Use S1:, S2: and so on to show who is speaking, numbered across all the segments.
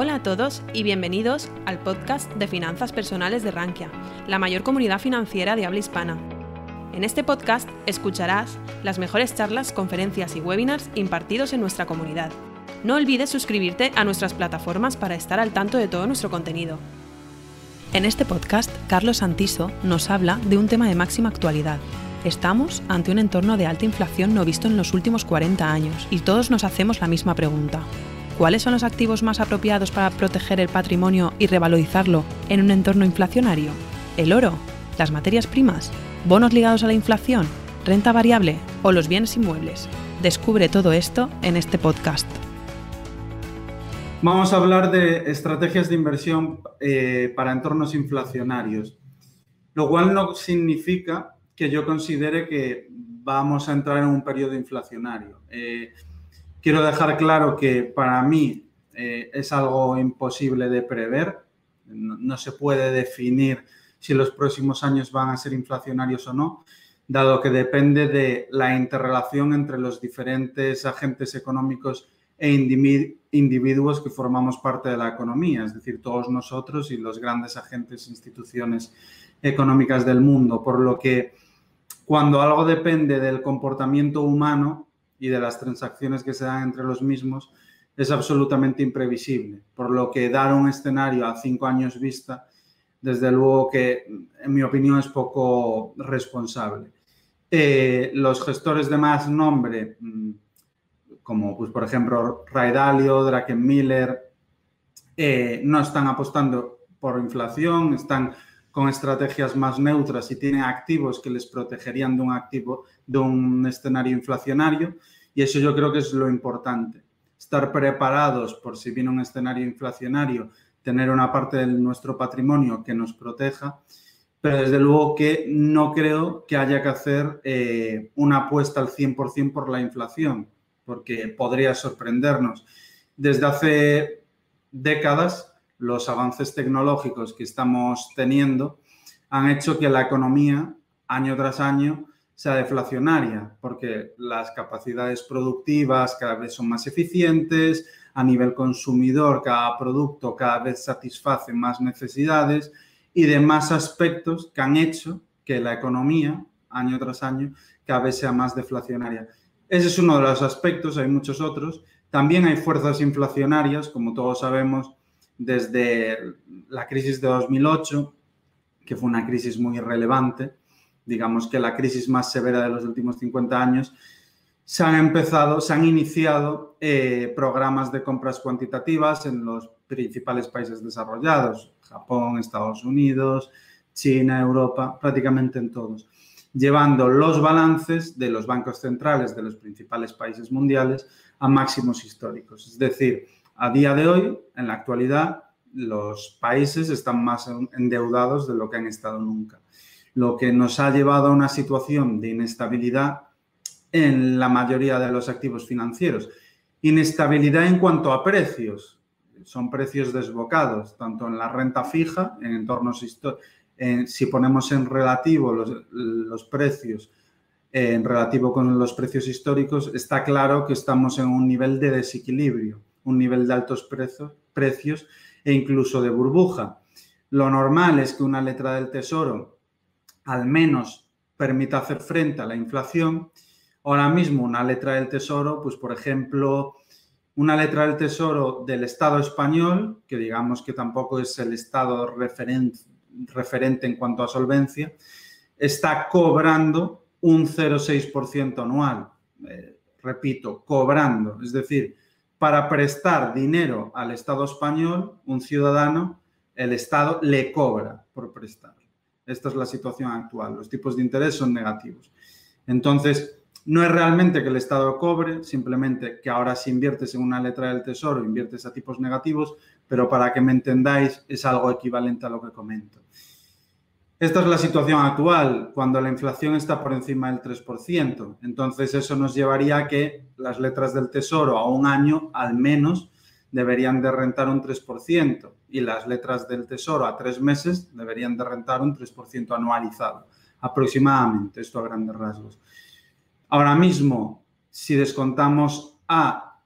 S1: Hola a todos y bienvenidos al podcast de finanzas personales de Rankia, la mayor comunidad financiera de habla hispana. En este podcast escucharás las mejores charlas, conferencias y webinars impartidos en nuestra comunidad. No olvides suscribirte a nuestras plataformas para estar al tanto de todo nuestro contenido. En este podcast, Carlos Santiso nos habla de un tema de máxima actualidad. Estamos ante un entorno de alta inflación no visto en los últimos 40 años y todos nos hacemos la misma pregunta. ¿Cuáles son los activos más apropiados para proteger el patrimonio y revalorizarlo en un entorno inflacionario? ¿El oro? ¿Las materias primas? ¿Bonos ligados a la inflación? ¿Renta variable? ¿O los bienes inmuebles? Descubre todo esto en este podcast.
S2: Vamos a hablar de estrategias de inversión eh, para entornos inflacionarios, lo cual no significa que yo considere que vamos a entrar en un periodo inflacionario. Eh, Quiero dejar claro que para mí eh, es algo imposible de prever. No, se puede definir si los próximos años van a ser inflacionarios o no, dado que depende de la interrelación entre los diferentes agentes económicos e individuos que formamos parte de la economía, es decir, todos nosotros y los grandes agentes e instituciones económicas del mundo. Por lo que cuando algo depende del comportamiento humano, y de las transacciones que se dan entre los mismos es absolutamente imprevisible, por lo que dar un escenario a cinco años vista, desde luego que, en mi opinión, es poco responsable. Eh, los gestores de más nombre, mm, como pues, por ejemplo Ray Dalio, Draken Miller, eh, no están apostando por inflación, están con estrategias más neutras y tienen activos que les protegerían de un activo, de un escenario inflacionario. Y eso yo creo que es lo importante. Estar preparados por si viene un escenario inflacionario, tener una parte de nuestro patrimonio que nos proteja, pero desde luego que no creo que haya que hacer eh, una apuesta al 100% por la inflación, porque podría sorprendernos. Desde hace décadas los avances tecnológicos que estamos teniendo han hecho que la economía, año tras año, sea deflacionaria, porque las capacidades productivas cada vez son más eficientes, a nivel consumidor cada producto cada vez satisface más necesidades y demás aspectos que han hecho que la economía, año tras año, cada vez sea más deflacionaria. Ese es uno de los aspectos, hay muchos otros. También hay fuerzas inflacionarias, como todos sabemos, desde la crisis de 2008, que fue una crisis muy relevante, digamos que la crisis más severa de los últimos 50 años, se han empezado, se han iniciado eh, programas de compras cuantitativas en los principales países desarrollados, Japón, Estados Unidos, China, Europa, prácticamente en todos, llevando los balances de los bancos centrales de los principales países mundiales a máximos históricos. Es decir, a día de hoy, en la actualidad, los países están más endeudados de lo que han estado nunca, lo que nos ha llevado a una situación de inestabilidad en la mayoría de los activos financieros. Inestabilidad en cuanto a precios. Son precios desbocados, tanto en la renta fija, en entornos históricos. si ponemos en relativo los, los precios en relativo con los precios históricos, está claro que estamos en un nivel de desequilibrio un nivel de altos precios, e incluso de burbuja. Lo normal es que una letra del tesoro al menos permita hacer frente a la inflación. Ahora mismo una letra del tesoro, pues por ejemplo, una letra del tesoro del Estado español, que digamos que tampoco es el Estado referente en cuanto a solvencia, está cobrando un 0,6% anual. Eh, repito, cobrando. Es decir, para prestar dinero al Estado español, un ciudadano, el Estado le cobra por prestar. Esta es la situación actual. Los tipos de interés son negativos. Entonces, no es realmente que el Estado cobre, simplemente que ahora si inviertes en una letra del Tesoro, inviertes a tipos negativos, pero para que me entendáis, es algo equivalente a lo que comento. Esta es la situación actual, cuando la inflación está por encima del 3%. Entonces, eso nos llevaría a que las letras del Tesoro a un año, al menos, deberían de rentar un 3% y las letras del Tesoro a tres meses deberían de rentar un 3% anualizado, aproximadamente, esto a grandes rasgos. Ahora mismo, si descontamos a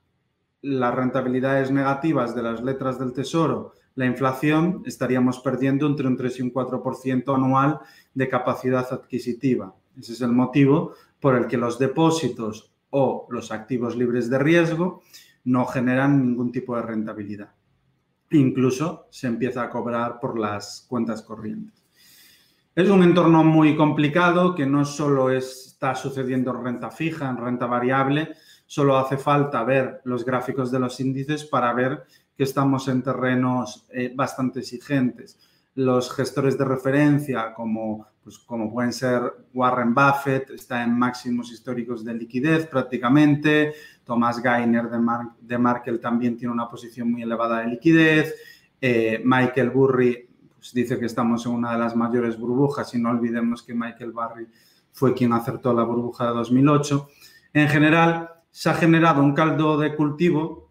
S2: las rentabilidades negativas de las letras del tesoro, la inflación, estaríamos perdiendo entre un 3 y un 4% anual de capacidad adquisitiva. Ese es el motivo por el que los depósitos o los activos libres de riesgo no generan ningún tipo de rentabilidad. Incluso se empieza a cobrar por las cuentas corrientes. Es un entorno muy complicado que no solo está sucediendo en renta fija, en renta variable, solo hace falta ver los gráficos de los índices para ver que estamos en terrenos eh, bastante exigentes. Los gestores de referencia, como, pues, como pueden ser Warren Buffett, está en máximos históricos de liquidez prácticamente. Thomas Gainer de, de Markel también tiene una posición muy elevada de liquidez. Eh, Michael Burry pues, dice que estamos en una de las mayores burbujas y no olvidemos que Michael Burry fue quien acertó la burbuja de 2008. En general, se ha generado un caldo de cultivo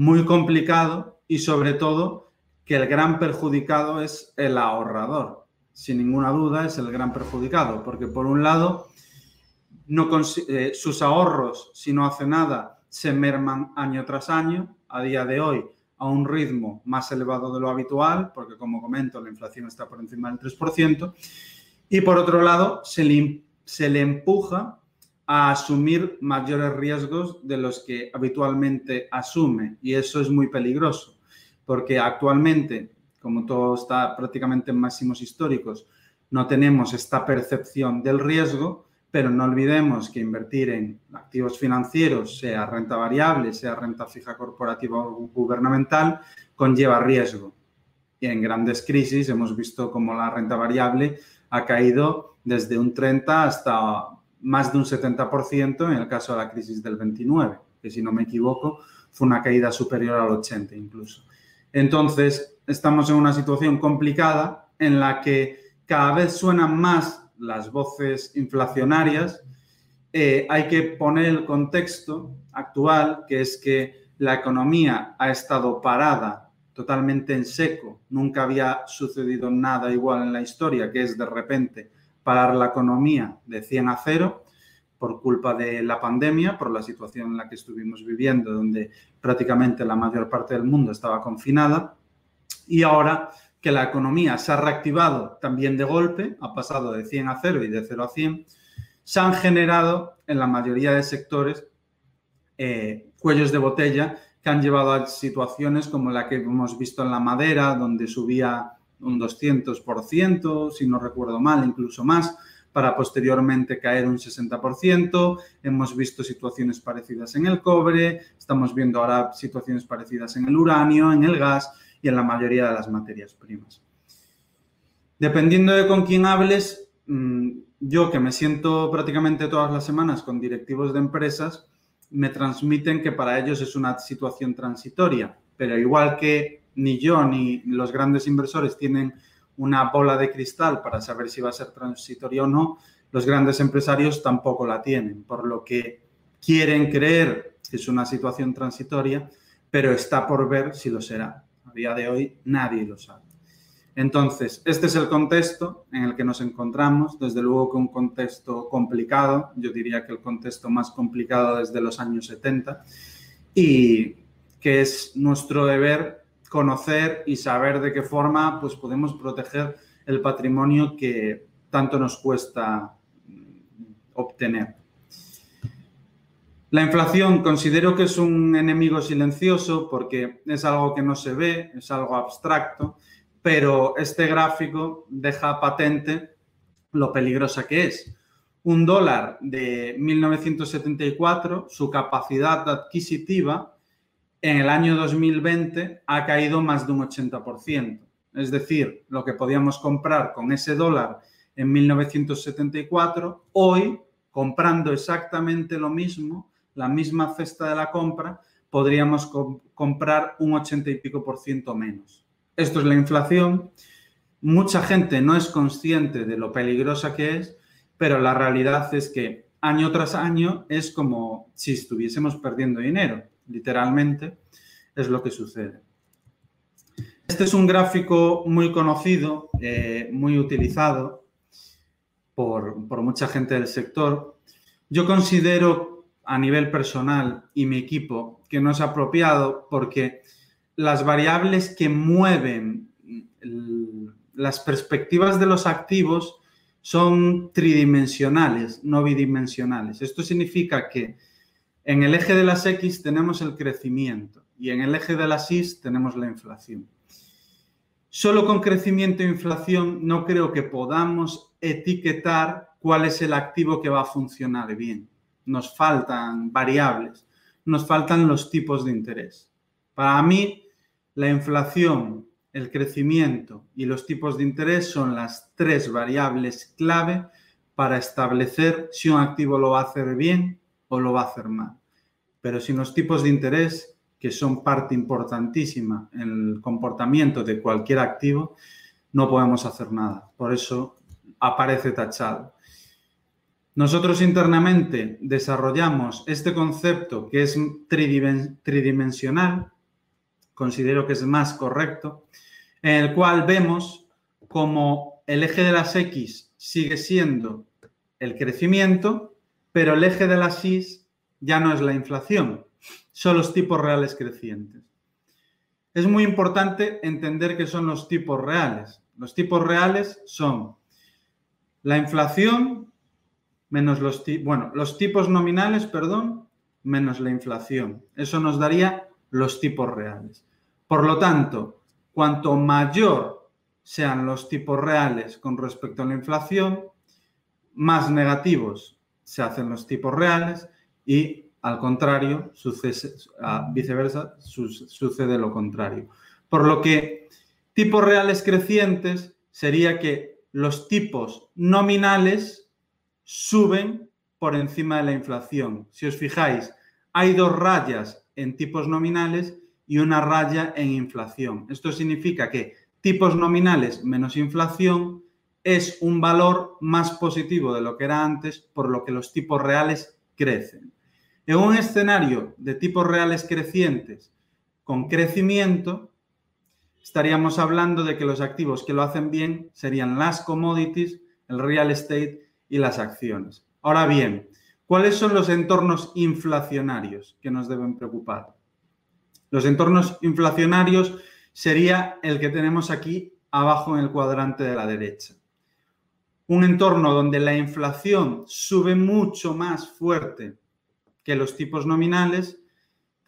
S2: muy complicado y sobre todo que el gran perjudicado es el ahorrador. Sin ninguna duda es el gran perjudicado, porque por un lado no eh, sus ahorros, si no hace nada, se merman año tras año, a día de hoy a un ritmo más elevado de lo habitual, porque como comento, la inflación está por encima del 3%, y por otro lado, se le, se le empuja a asumir mayores riesgos de los que habitualmente asume y eso es muy peligroso porque actualmente, como todo está prácticamente en máximos históricos, no tenemos esta percepción del riesgo, pero no olvidemos que invertir en activos financieros, sea renta variable, sea renta fija corporativa o gubernamental, conlleva riesgo. Y en grandes crisis hemos visto cómo la renta variable ha caído desde un 30 hasta más de un 70% en el caso de la crisis del 29, que si no me equivoco fue una caída superior al 80 incluso. Entonces, estamos en una situación complicada en la que cada vez suenan más las voces inflacionarias. Eh, hay que poner el contexto actual, que es que la economía ha estado parada totalmente en seco. Nunca había sucedido nada igual en la historia, que es de repente parar la economía de 100 a 0 por culpa de la pandemia, por la situación en la que estuvimos viviendo, donde prácticamente la mayor parte del mundo estaba confinada. Y ahora que la economía se ha reactivado también de golpe, ha pasado de 100 a 0 y de 0 a 100, se han generado en la mayoría de sectores eh, cuellos de botella que han llevado a situaciones como la que hemos visto en la madera, donde subía un 200%, si no recuerdo mal, incluso más, para posteriormente caer un 60%. Hemos visto situaciones parecidas en el cobre, estamos viendo ahora situaciones parecidas en el uranio, en el gas y en la mayoría de las materias primas. Dependiendo de con quién hables, mm, yo que me siento prácticamente todas las semanas con directivos de empresas, me transmiten que para ellos es una situación transitoria, pero igual que ni yo ni los grandes inversores tienen una bola de cristal para saber si va a ser transitorio o no, los grandes empresarios tampoco la tienen, por lo que quieren creer que es una situación transitoria, pero está por ver si lo será. A día de hoy nadie lo sabe. Entonces, este es el contexto en el que nos encontramos, desde luego que un contexto complicado, yo diría que el contexto más complicado desde los años 70, y que es nuestro deber conocer y saber de qué forma pues, podemos proteger el patrimonio que tanto nos cuesta mm, obtener. La inflación considero que es un enemigo silencioso porque es algo que no se ve, es algo abstracto, pero este gráfico deja patente lo peligrosa que es. Un dólar de 1974, su capacidad adquisitiva en el año 2020 ha caído más de un 80%. Es decir, lo que podíamos comprar con ese dólar en 1974, hoy, comprando exactamente lo mismo, la misma cesta de la compra, podríamos comprar un 80 y pico por ciento menos. Esto es la inflación. Mucha gente no es consciente de lo peligrosa que es, pero la realidad es que año tras año es como si estuviésemos perdiendo dinero literalmente, es lo que sucede. Este es un gráfico muy conocido, eh, muy utilizado por, mucha gente del sector. Yo considero a nivel personal y mi equipo que no es apropiado porque las variables que mueven las perspectivas de los activos son tridimensionales, no bidimensionales. Esto significa que en el eje de las X tenemos el crecimiento y en el eje de las Y tenemos la inflación. Solo con crecimiento e inflación no creo que podamos etiquetar cuál es el activo que va a funcionar bien. Nos faltan variables, nos faltan los tipos de interés. Para mí, la inflación, el crecimiento y los tipos de interés son las tres variables clave para establecer si un activo lo va a hacer bien o lo va a hacer mal. Pero sin los tipos de interés, que son parte importantísima en el comportamiento de cualquier activo, no podemos hacer nada. Por eso aparece tachado. Nosotros internamente desarrollamos este concepto que es tridimensional, considero que es más correcto, en el cual vemos como el eje de las X sigue siendo el crecimiento, pero el eje de las Y ya no es la inflación, son los tipos reales crecientes. Es muy importante entender qué son los tipos reales. Los tipos reales son la inflación menos los, bueno, los tipos nominales, perdón, menos la inflación. Eso nos daría los tipos reales. Por lo tanto, cuanto mayor sean los tipos reales con respecto a la inflación, más negativos se hacen los tipos reales y al contrario, sucede, viceversa, sucede lo contrario. Por lo que tipos reales crecientes sería que los tipos nominales suben por encima de la inflación. Si os fijáis, hay dos rayas en tipos nominales y una raya en inflación. Esto significa que tipos nominales menos inflación es un valor más positivo de lo que era antes, por lo que los tipos reales crecen. En un escenario de tipos reales crecientes con crecimiento, estaríamos hablando de que los activos que lo hacen bien serían las commodities, el real estate y las acciones. Ahora bien, ¿cuáles son los entornos inflacionarios que nos deben preocupar? Los entornos inflacionarios sería el que tenemos aquí abajo en el cuadrante de la derecha. Un entorno donde la inflación sube mucho más fuerte que los tipos nominales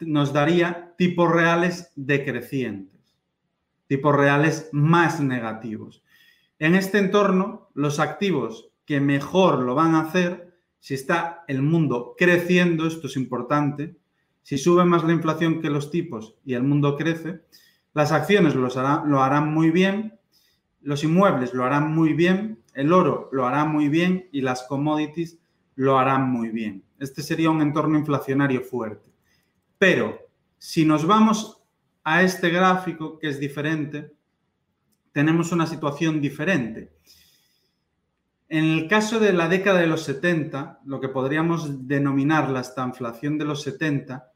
S2: nos daría tipos reales decrecientes, tipos reales más negativos. En este entorno, los activos que mejor lo van a hacer, si está el mundo creciendo, esto es importante, si sube más la inflación que los tipos y el mundo crece, las acciones lo harán muy bien, los inmuebles lo harán muy bien, el oro lo hará muy bien y las commodities lo harán muy bien. Este sería un entorno inflacionario fuerte. Pero si nos vamos a este gráfico, que es diferente, tenemos una situación diferente. En el caso de la década de los 70, lo que podríamos denominar la estanflación de los 70,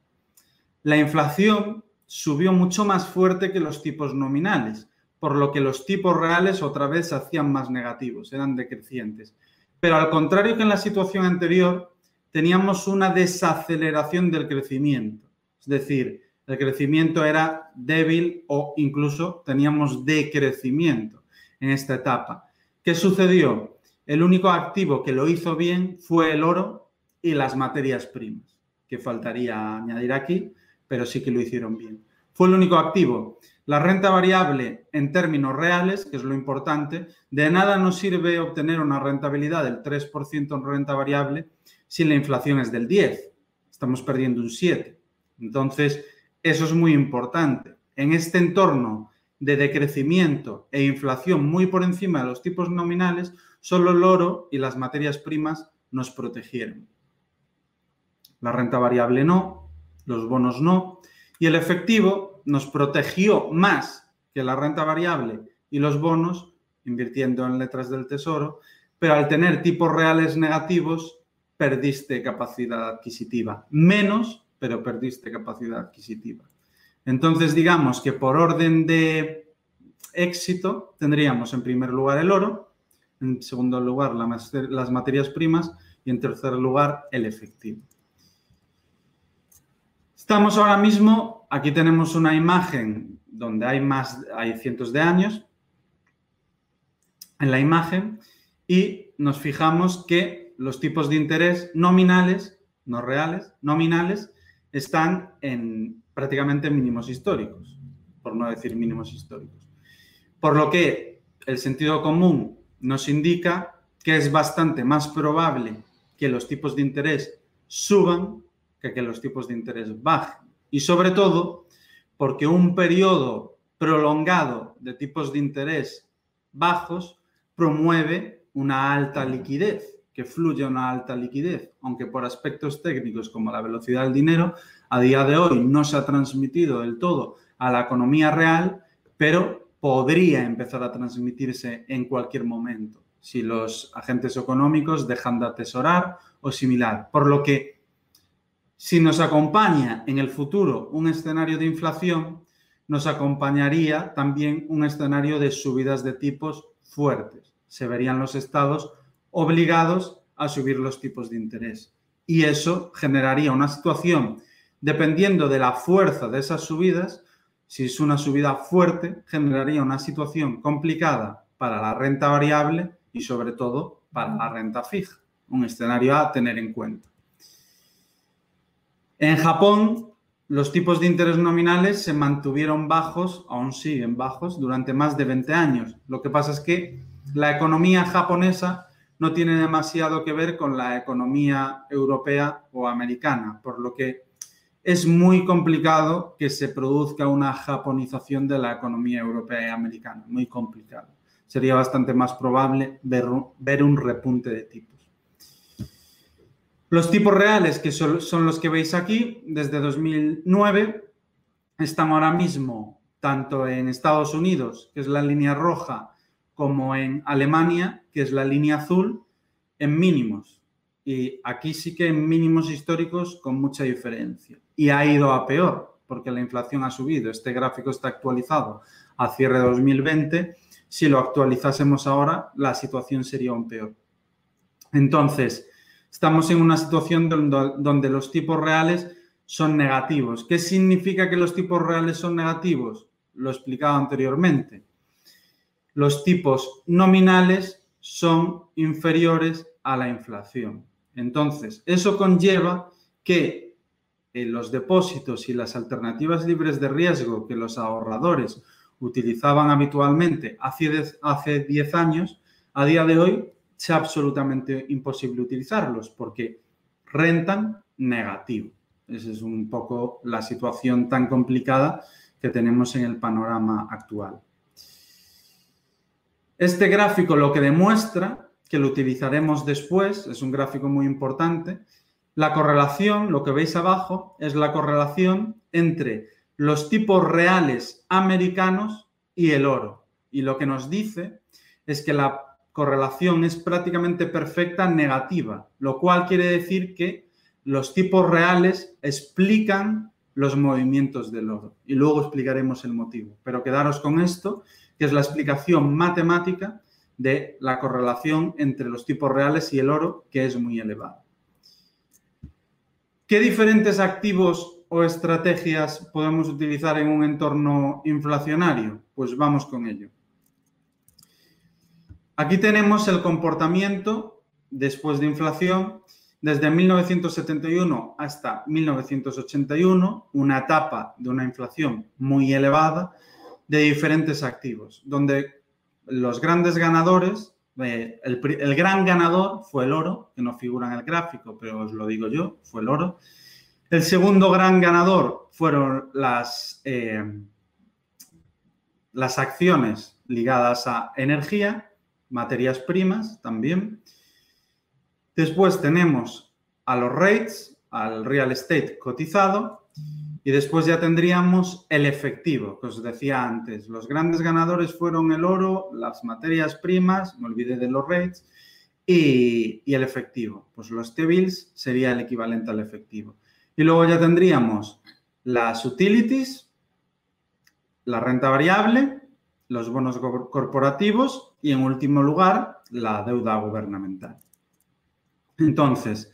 S2: la inflación subió mucho más fuerte que los tipos nominales, por lo que los tipos reales otra vez se hacían más negativos, eran decrecientes. Pero al contrario que en la situación anterior, teníamos una desaceleración del crecimiento. Es decir, el crecimiento era débil o incluso teníamos decrecimiento en esta etapa. ¿Qué sucedió? El único activo que lo hizo bien fue el oro y las materias primas, que faltaría añadir aquí, pero sí que lo hicieron bien. Fue el único activo. La renta variable en términos reales, que es lo importante, de nada nos sirve obtener una rentabilidad del 3% en renta variable si la inflación es del 10. Estamos perdiendo un 7. Entonces, eso es muy importante. En este entorno de decrecimiento e inflación muy por encima de los tipos nominales, solo el oro y las materias primas nos protegieron. La renta variable no, los bonos no, y el efectivo nos protegió más que la renta variable y los bonos, invirtiendo en letras del tesoro, pero al tener tipos reales negativos, perdiste capacidad adquisitiva. Menos, pero perdiste capacidad adquisitiva. Entonces, digamos que por orden de éxito, tendríamos en primer lugar el oro, en segundo lugar las materias primas y en tercer lugar el efectivo. Estamos ahora mismo, aquí tenemos una imagen donde hay más, hay cientos de años en la imagen y nos fijamos que los tipos de interés nominales, no reales, nominales, están en prácticamente mínimos históricos, por no decir mínimos históricos. Por lo que el sentido común nos indica que es bastante más probable que los tipos de interés suban que que los tipos de interés bajen. Y sobre todo porque un periodo prolongado de tipos de interés bajos promueve una alta liquidez, que fluye una alta liquidez, aunque por aspectos técnicos como la velocidad del dinero, a día de hoy no se ha transmitido del todo a la economía real, pero podría empezar a transmitirse en cualquier momento si los agentes económicos dejan de atesorar o similar. Por lo que, si nos acompaña en el futuro un escenario de inflación, nos acompañaría también un escenario de subidas de tipos fuertes. Se verían los estados obligados a subir los tipos de interés. Y eso generaría una situación, dependiendo de la fuerza de esas subidas, si es una subida fuerte, generaría una situación complicada para la renta variable y sobre todo para la renta fija. Un escenario a tener en cuenta. En Japón, los tipos de interés nominales se mantuvieron bajos, aún siguen bajos, durante más de 20 años. Lo que pasa es que la economía japonesa no tiene demasiado que ver con la economía europea o americana, por lo que es muy complicado que se produzca una japonización de la economía europea y americana, muy complicado sería bastante más probable ver, un repunte de tipos. Los tipos reales, que son, los que veis aquí, desde 2009, están ahora mismo tanto en Estados Unidos, que es la línea roja, como en Alemania, que es la línea azul, en mínimos. Y aquí sí que en mínimos históricos con mucha diferencia. Y ha ido a peor, porque la inflación ha subido. Este gráfico está actualizado a cierre de 2020 si lo actualizásemos ahora, la situación sería aún peor. Entonces, estamos en una situación donde, los tipos reales son negativos. ¿Qué significa que los tipos reales son negativos? Lo he explicado anteriormente. Los tipos nominales son inferiores a la inflación. Entonces, eso conlleva que los depósitos y las alternativas libres de riesgo que los ahorradores utilizaban habitualmente hace 10 años, a día de hoy es absolutamente imposible utilizarlos porque rentan negativo. Esa es un poco la situación tan complicada que tenemos en el panorama actual. Este gráfico lo que demuestra, que lo utilizaremos después, es un gráfico muy importante, la correlación, lo que veis abajo, es la correlación entre los tipos reales americanos y el oro. Y lo que nos dice es que la correlación es prácticamente perfecta negativa, lo cual quiere decir que los tipos reales explican los movimientos del oro. Y luego explicaremos el motivo. Pero quedaros con esto, que es la explicación matemática de la correlación entre los tipos reales y el oro, que es muy elevada. ¿Qué diferentes activos o estrategias podemos utilizar en un entorno inflacionario? Pues vamos con ello. Aquí tenemos el comportamiento después de inflación desde 1971 hasta 1981, una etapa de una inflación muy elevada de diferentes activos, donde los grandes ganadores, eh, el, gran ganador fue el oro, que no figura en el gráfico, pero os lo digo yo, fue el oro, el segundo gran ganador fueron las, eh, las acciones ligadas a energía, materias primas también. Después tenemos a los rates, al real estate cotizado y después ya tendríamos el efectivo, que os decía antes. Los grandes ganadores fueron el oro, las materias primas, me olvidé de los rates, y, y el efectivo. Pues los T-bills sería el equivalente al efectivo. Y luego ya tendríamos las utilities, la renta variable, los bonos corporativos y en último lugar la deuda gubernamental. Entonces,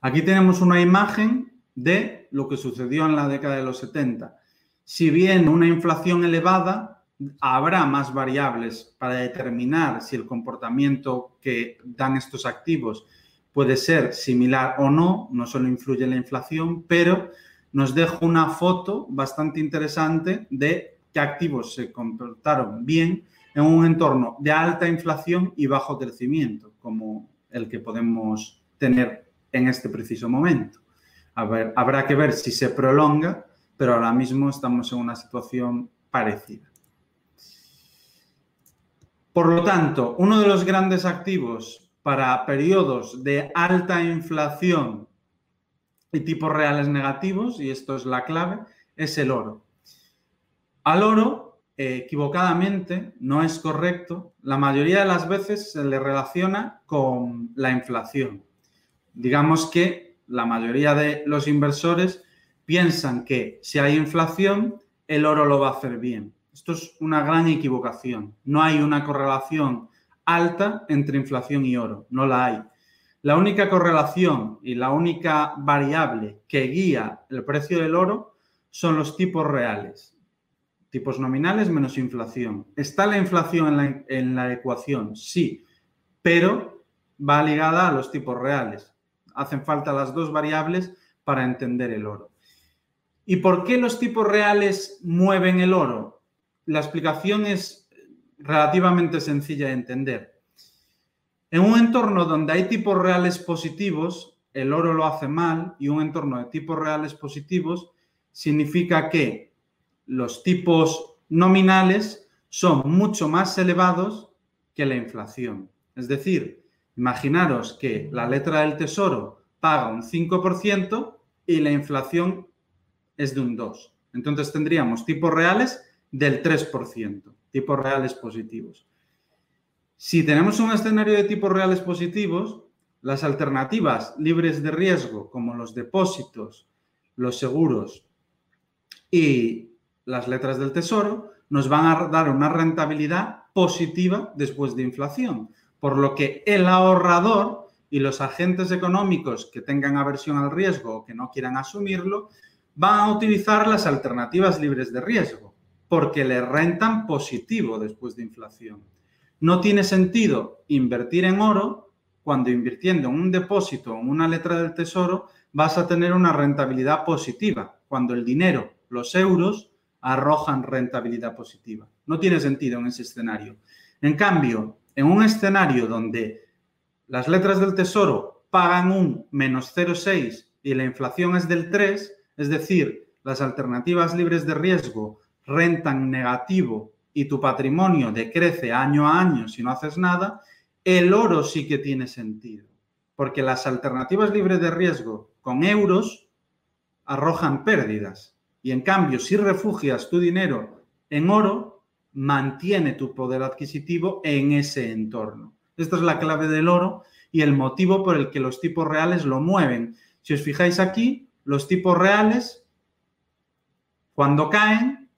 S2: aquí tenemos una imagen de lo que sucedió en la década de los 70. Si bien una inflación elevada, habrá más variables para determinar si el comportamiento que dan estos activos puede ser similar o no, no solo influye la inflación, pero nos deja una foto bastante interesante de qué activos se comportaron bien en un entorno de alta inflación y bajo crecimiento, como el que podemos tener en este preciso momento. A ver, habrá que ver si se prolonga, pero ahora mismo estamos en una situación parecida. Por lo tanto, uno de los grandes activos para periodos de alta inflación y tipos reales negativos, y esto es la clave, es el oro. Al oro, equivocadamente, no es correcto, la mayoría de las veces se le relaciona con la inflación. Digamos que la mayoría de los inversores piensan que si hay inflación, el oro lo va a hacer bien. Esto es una gran equivocación. No hay una correlación alta entre inflación y oro, no la hay. La única correlación y la única variable que guía el precio del oro son los tipos reales, tipos nominales menos inflación. ¿Está la inflación en la, en la ecuación? Sí, pero va ligada a los tipos reales. Hacen falta las dos variables para entender el oro. ¿Y por qué los tipos reales mueven el oro? la explicación es relativamente sencilla de entender. En un entorno donde hay tipos reales positivos, el oro lo hace mal y un entorno de tipos reales positivos significa que los tipos nominales son mucho más elevados que la inflación. Es decir, imaginaros que la letra del tesoro paga un 5% y la inflación es de un 2%. Entonces tendríamos tipos reales del 3%, tipos reales positivos. Si tenemos un escenario de tipos reales positivos, las alternativas libres de riesgo, como los depósitos, los seguros y las letras del tesoro, nos van a dar una rentabilidad positiva después de inflación. Por lo que el ahorrador y los agentes económicos que tengan aversión al riesgo o que no quieran asumirlo, van a utilizar las alternativas libres de riesgo porque le rentan positivo después de inflación. No tiene sentido invertir en oro cuando invirtiendo en un depósito o en una letra del tesoro vas a tener una rentabilidad positiva, cuando el dinero, los euros, arrojan rentabilidad positiva. No tiene sentido en ese escenario. En cambio, en un escenario donde las letras del tesoro pagan un menos 0,6 y la inflación es del 3, es decir, las alternativas libres de riesgo rentan negativo y tu patrimonio decrece año a año si no haces nada, el oro sí que tiene sentido. Porque las alternativas libres de riesgo con euros arrojan pérdidas. Y en cambio, si refugias tu dinero en oro, mantiene tu poder adquisitivo en ese entorno. Esta es la clave del oro y el motivo por el que los tipos reales lo mueven. Si os fijáis aquí, los tipos reales, cuando caen,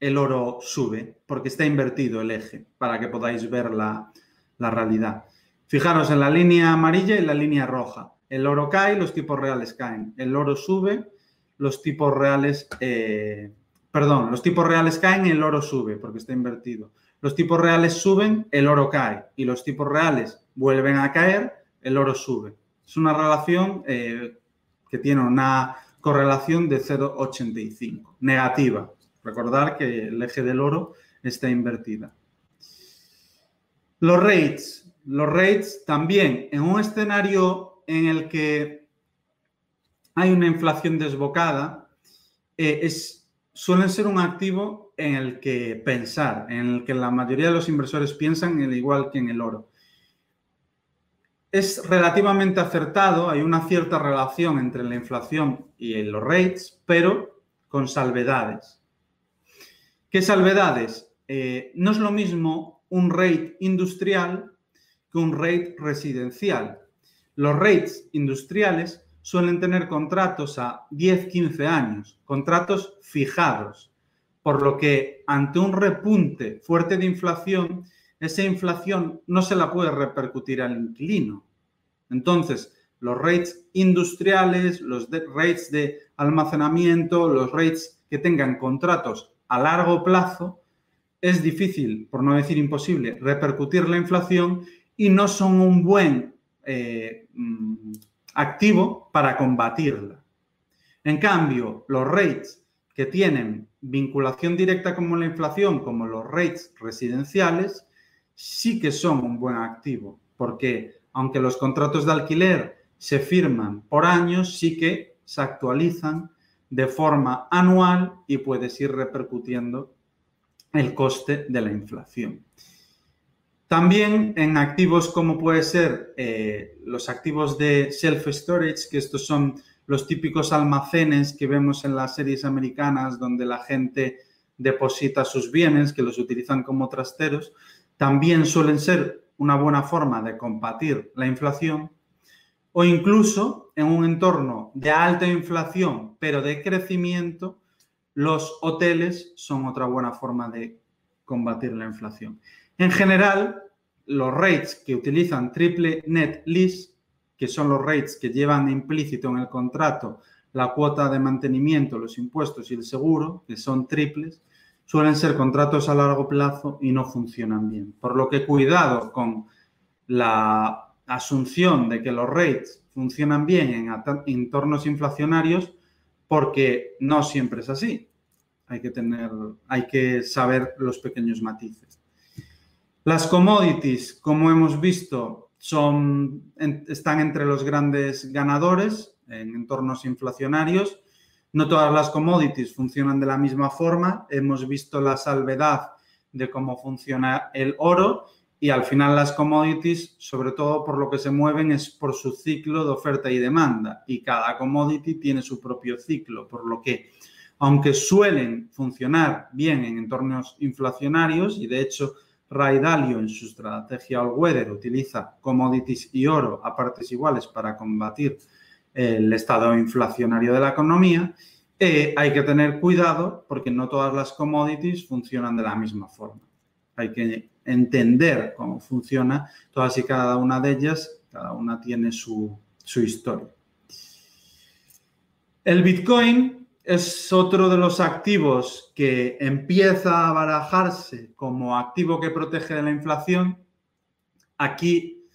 S2: el oro sube, porque está invertido el eje, para que podáis ver la, realidad. Fijaros en la línea amarilla y la línea roja. El oro cae, los tipos reales caen. El oro sube, los tipos reales, eh, perdón, los tipos reales caen el oro sube, porque está invertido. Los tipos reales suben, el oro cae. Y los tipos reales vuelven a caer, el oro sube. Es una relación eh, que tiene una correlación de 0,85, negativa. Recordar que el eje del oro está invertida. Los rates. Los rates también en un escenario en el que hay una inflación desbocada, eh, es, suelen ser un activo en el que pensar, en el que la mayoría de los inversores piensan el igual que en el oro. Es relativamente acertado, hay una cierta relación entre la inflación y los rates, pero con salvedades. ¿Qué salvedades? Eh, no es lo mismo un rate industrial que un rate residencial. Los rates industriales suelen tener contratos a 10, 15 años, contratos fijados, por lo que ante un repunte fuerte de inflación, esa inflación no se la puede repercutir al inquilino. Entonces, los rates industriales, los rates de almacenamiento, los rates que tengan contratos a largo plazo, es difícil, por no decir imposible, repercutir la inflación y no son un buen eh, mm, activo para combatirla. En cambio, los rates que tienen vinculación directa con la inflación, como los rates residenciales, sí que son un buen activo, porque aunque los contratos de alquiler se firman por años, sí que se actualizan de forma anual y puedes ir repercutiendo el coste de la inflación. También en activos como puede ser eh, los activos de self-storage, que estos son los típicos almacenes que vemos en las series americanas donde la gente deposita sus bienes, que los utilizan como trasteros, también suelen ser una buena forma de combatir la inflación o incluso en un entorno de alta inflación pero de crecimiento, los hoteles son otra buena forma de combatir la inflación. En general, los rates que utilizan triple net lease, que son los rates que llevan implícito en el contrato la cuota de mantenimiento, los impuestos y el seguro, que son triples, suelen ser contratos a largo plazo y no funcionan bien. Por lo que cuidado con la asunción de que los rates funcionan bien en entornos inflacionarios, porque no siempre es así. Hay que tener, hay que saber los pequeños matices. Las commodities, como hemos visto, son, están entre los grandes ganadores en entornos inflacionarios. No todas las commodities funcionan de la misma forma. Hemos visto la salvedad de cómo funciona el oro y al final las commodities, sobre todo por lo que se mueven, es por su ciclo de oferta y demanda. Y cada commodity tiene su propio ciclo, por lo que, aunque suelen funcionar bien en entornos inflacionarios, y de hecho Ray Dalio en su estrategia All Weather utiliza commodities y oro a partes iguales para combatir el estado inflacionario de la economía, eh, hay que tener cuidado porque no todas las commodities funcionan de la misma forma. Hay que entender cómo funciona todas y cada una de ellas, cada una tiene su, historia. El Bitcoin es otro de los activos que empieza a barajarse como activo que protege de la inflación. Aquí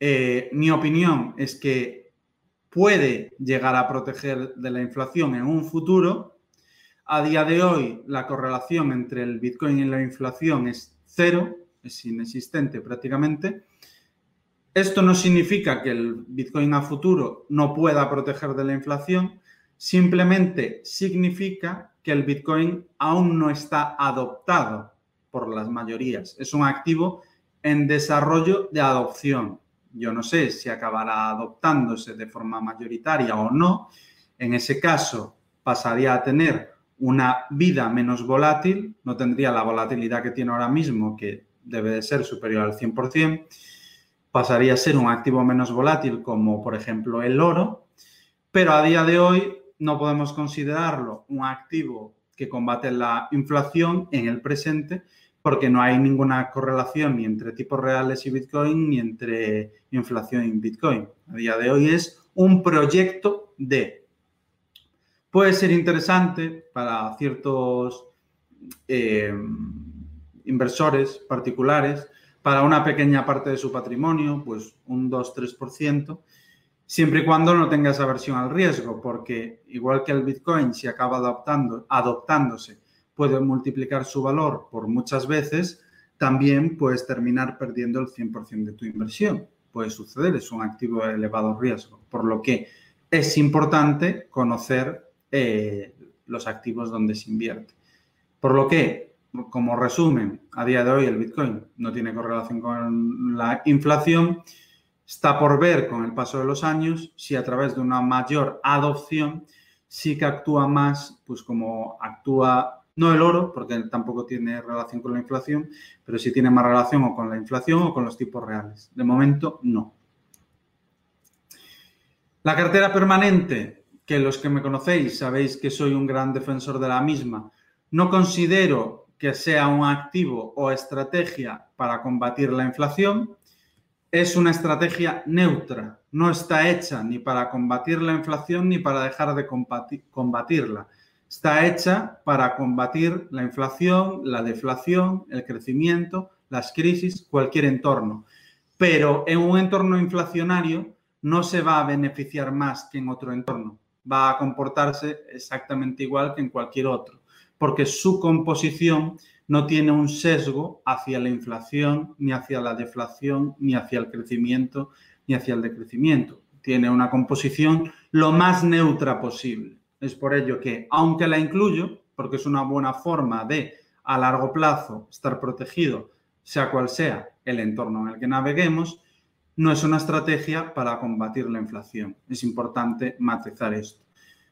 S2: eh, mi opinión es que puede llegar a proteger de la inflación en un futuro. A día de hoy la correlación entre el Bitcoin y la inflación es cero, es inexistente prácticamente. Esto no significa que el Bitcoin a futuro no pueda proteger de la inflación, simplemente significa que el Bitcoin aún no está adoptado por las mayorías. Es un activo en desarrollo de adopción. Yo no sé si acabará adoptándose de forma mayoritaria o no. En ese caso, pasaría a tener una vida menos volátil, no tendría la volatilidad que tiene ahora mismo, que debe de ser superior al 100%, pasaría a ser un activo menos volátil como por ejemplo el oro, pero a día de hoy no podemos considerarlo un activo que combate la inflación en el presente porque no hay ninguna correlación ni entre tipos reales y Bitcoin ni entre inflación y Bitcoin. A día de hoy es un proyecto de... Puede ser interesante para ciertos eh, inversores particulares para una pequeña parte de su patrimonio, pues un 2-3%, siempre y cuando no tenga esa aversión al riesgo, porque igual que el Bitcoin, si acaba adoptando, adoptándose, puede multiplicar su valor por muchas veces, también puedes terminar perdiendo el 100% de tu inversión. Puede suceder, es un activo de elevado riesgo, por lo que es importante conocer eh, los activos donde se invierte. Por lo que como resumen, a día de hoy el Bitcoin no tiene correlación con la inflación. Está por ver con el paso de los años si a través de una mayor adopción sí que actúa más, pues como actúa, no el oro, porque tampoco tiene relación con la inflación, pero sí tiene más relación o con la inflación o con los tipos reales. De momento, no. La cartera permanente, que los que me conocéis sabéis que soy un gran defensor de la misma, no considero que sea un activo o estrategia para combatir la inflación, es una estrategia neutra, no está hecha ni para combatir la inflación ni para dejar de combatirla. Está hecha para combatir la inflación, la deflación, el crecimiento, las crisis, cualquier entorno. Pero en un entorno inflacionario no se va a beneficiar más que en otro entorno. Va a comportarse exactamente igual que en cualquier otro, porque su composición no tiene un sesgo hacia la inflación, ni hacia la deflación, ni hacia el crecimiento, ni hacia el decrecimiento. Tiene una composición lo más neutra posible. Es por ello que, aunque la incluyo, porque es una buena forma de a largo plazo estar protegido, sea cual sea el entorno en el que naveguemos, no es una estrategia para combatir la inflación. Es importante matizar esto.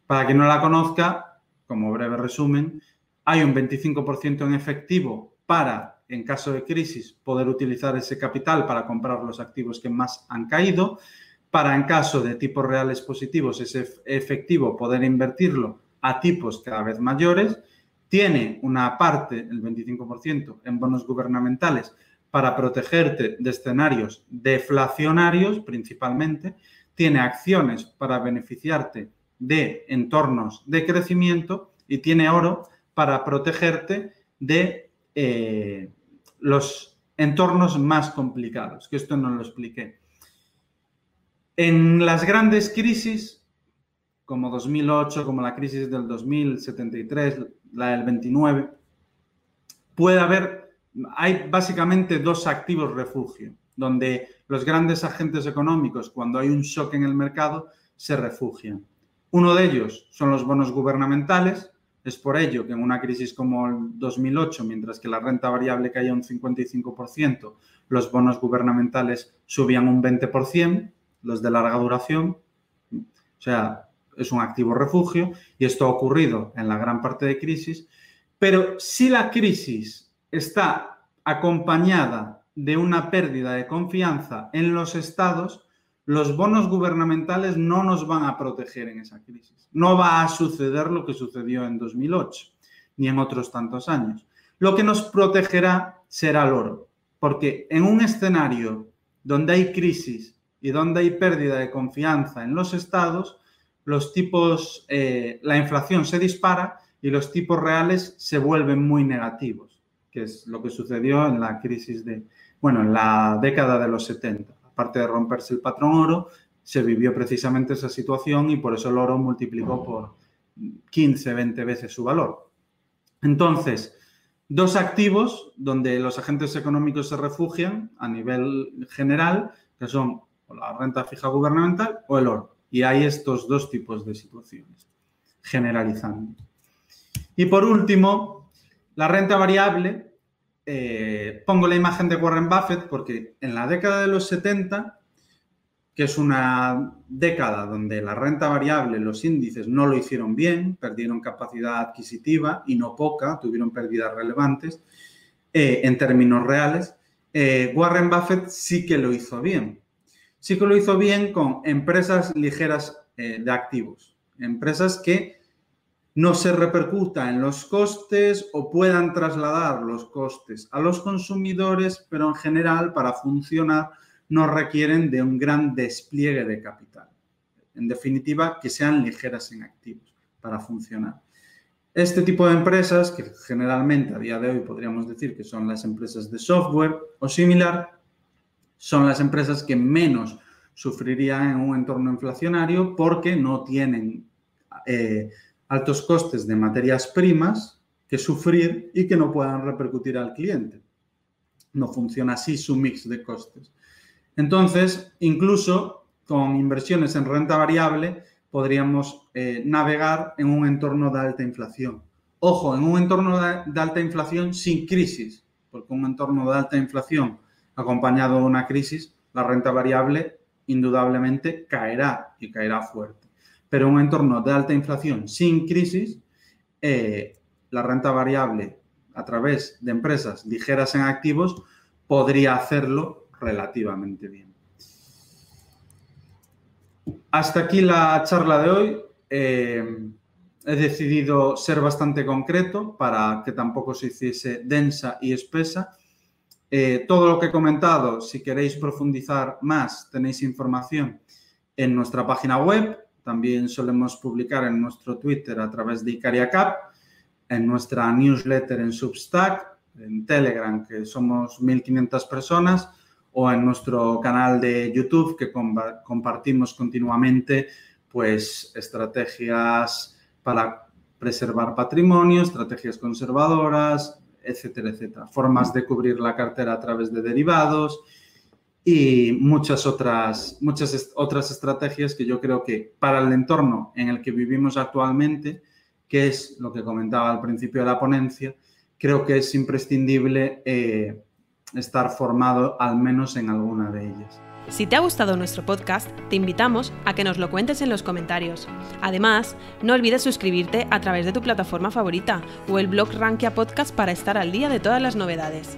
S2: Para quien no la conozca, como breve resumen, hay un 25% en efectivo para, en caso de crisis, poder utilizar ese capital para comprar los activos que más han caído. Para, en caso de tipos reales positivos, ese efectivo poder invertirlo a tipos cada vez mayores. Tiene una parte, el 25%, en bonos gubernamentales para protegerte de escenarios deflacionarios principalmente. Tiene acciones para beneficiarte de entornos de crecimiento y tiene oro para protegerte de eh, los entornos más complicados, que esto no lo expliqué. En las grandes crisis, como 2008, como la crisis del 2073, la del 29, puede haber, hay básicamente dos activos refugio, donde los grandes agentes económicos, cuando hay un shock en el mercado, se refugian. Uno de ellos son los bonos gubernamentales, es por ello que en una crisis como el 2008, mientras que la renta variable caía un 55%, los bonos gubernamentales subían un 20%, los de larga duración. O sea, es un activo refugio y esto ha ocurrido en la gran parte de crisis. Pero si la crisis está acompañada de una pérdida de confianza en los estados, los bonos gubernamentales no nos van a proteger en esa crisis. No va a suceder lo que sucedió en 2008, ni en otros tantos años. Lo que nos protegerá será el oro, porque en un escenario donde hay crisis y donde hay pérdida de confianza en los estados, los tipos, eh, la inflación se dispara y los tipos reales se vuelven muy negativos, que es lo que sucedió en la crisis de, bueno, en la década de los 70 aparte de romperse el patrón oro, se vivió precisamente esa situación y por eso el oro multiplicó por 15, 20 veces su valor. Entonces, dos activos donde los agentes económicos se refugian a nivel general, que son la renta fija gubernamental o el oro. Y hay estos dos tipos de situaciones, generalizando. Y por último, la renta variable eh, pongo la imagen de Warren Buffett porque en la década de los 70, que es una década donde la renta variable, los índices no lo hicieron bien, perdieron capacidad adquisitiva y no poca, tuvieron pérdidas relevantes eh, en términos reales, eh, Warren Buffett sí que lo hizo bien. Sí que lo hizo bien con empresas ligeras de activos, empresas que no se repercuta en los costes o puedan trasladar los costes a los consumidores, pero en general para funcionar no requieren de un gran despliegue de capital. En definitiva, que sean ligeras en activos para funcionar. Este tipo de empresas, que generalmente a día de hoy podríamos decir que son las empresas de software o similar, son las empresas que menos sufrirían en un entorno inflacionario porque no tienen eh, altos costes de materias primas que sufrir y que no puedan repercutir al cliente. No funciona así su mix de costes. Entonces, incluso con inversiones en renta variable, podríamos eh, navegar en un entorno de alta inflación. Ojo, en un entorno de, alta inflación sin crisis, porque un entorno de alta inflación acompañado de una crisis, la renta variable indudablemente caerá y caerá fuerte pero en un entorno de alta inflación sin crisis, eh, la renta variable a través de empresas ligeras en activos podría hacerlo relativamente bien. Hasta aquí la charla de hoy. Eh, he decidido ser bastante concreto para que tampoco se hiciese densa y espesa. Eh, todo lo que he comentado, si queréis profundizar más, tenéis información en nuestra página web, también solemos publicar en nuestro Twitter a través de IcariaCap, en nuestra newsletter en Substack, en Telegram, que somos 1.500 personas, o en nuestro canal de YouTube, que compartimos continuamente pues, estrategias para preservar patrimonio, estrategias conservadoras, etcétera, etcétera. Formas de cubrir la cartera a través de derivados y muchas otras, muchas otras estrategias que yo creo que para el entorno en el que vivimos actualmente, que es lo que comentaba al principio de la ponencia, creo que es imprescindible eh, estar formado al menos en alguna de ellas.
S1: Si te ha gustado nuestro podcast, te invitamos a que nos lo cuentes en los comentarios. Además, no olvides suscribirte a través de tu plataforma favorita o el blog Rankia Podcast para estar al día de todas las novedades.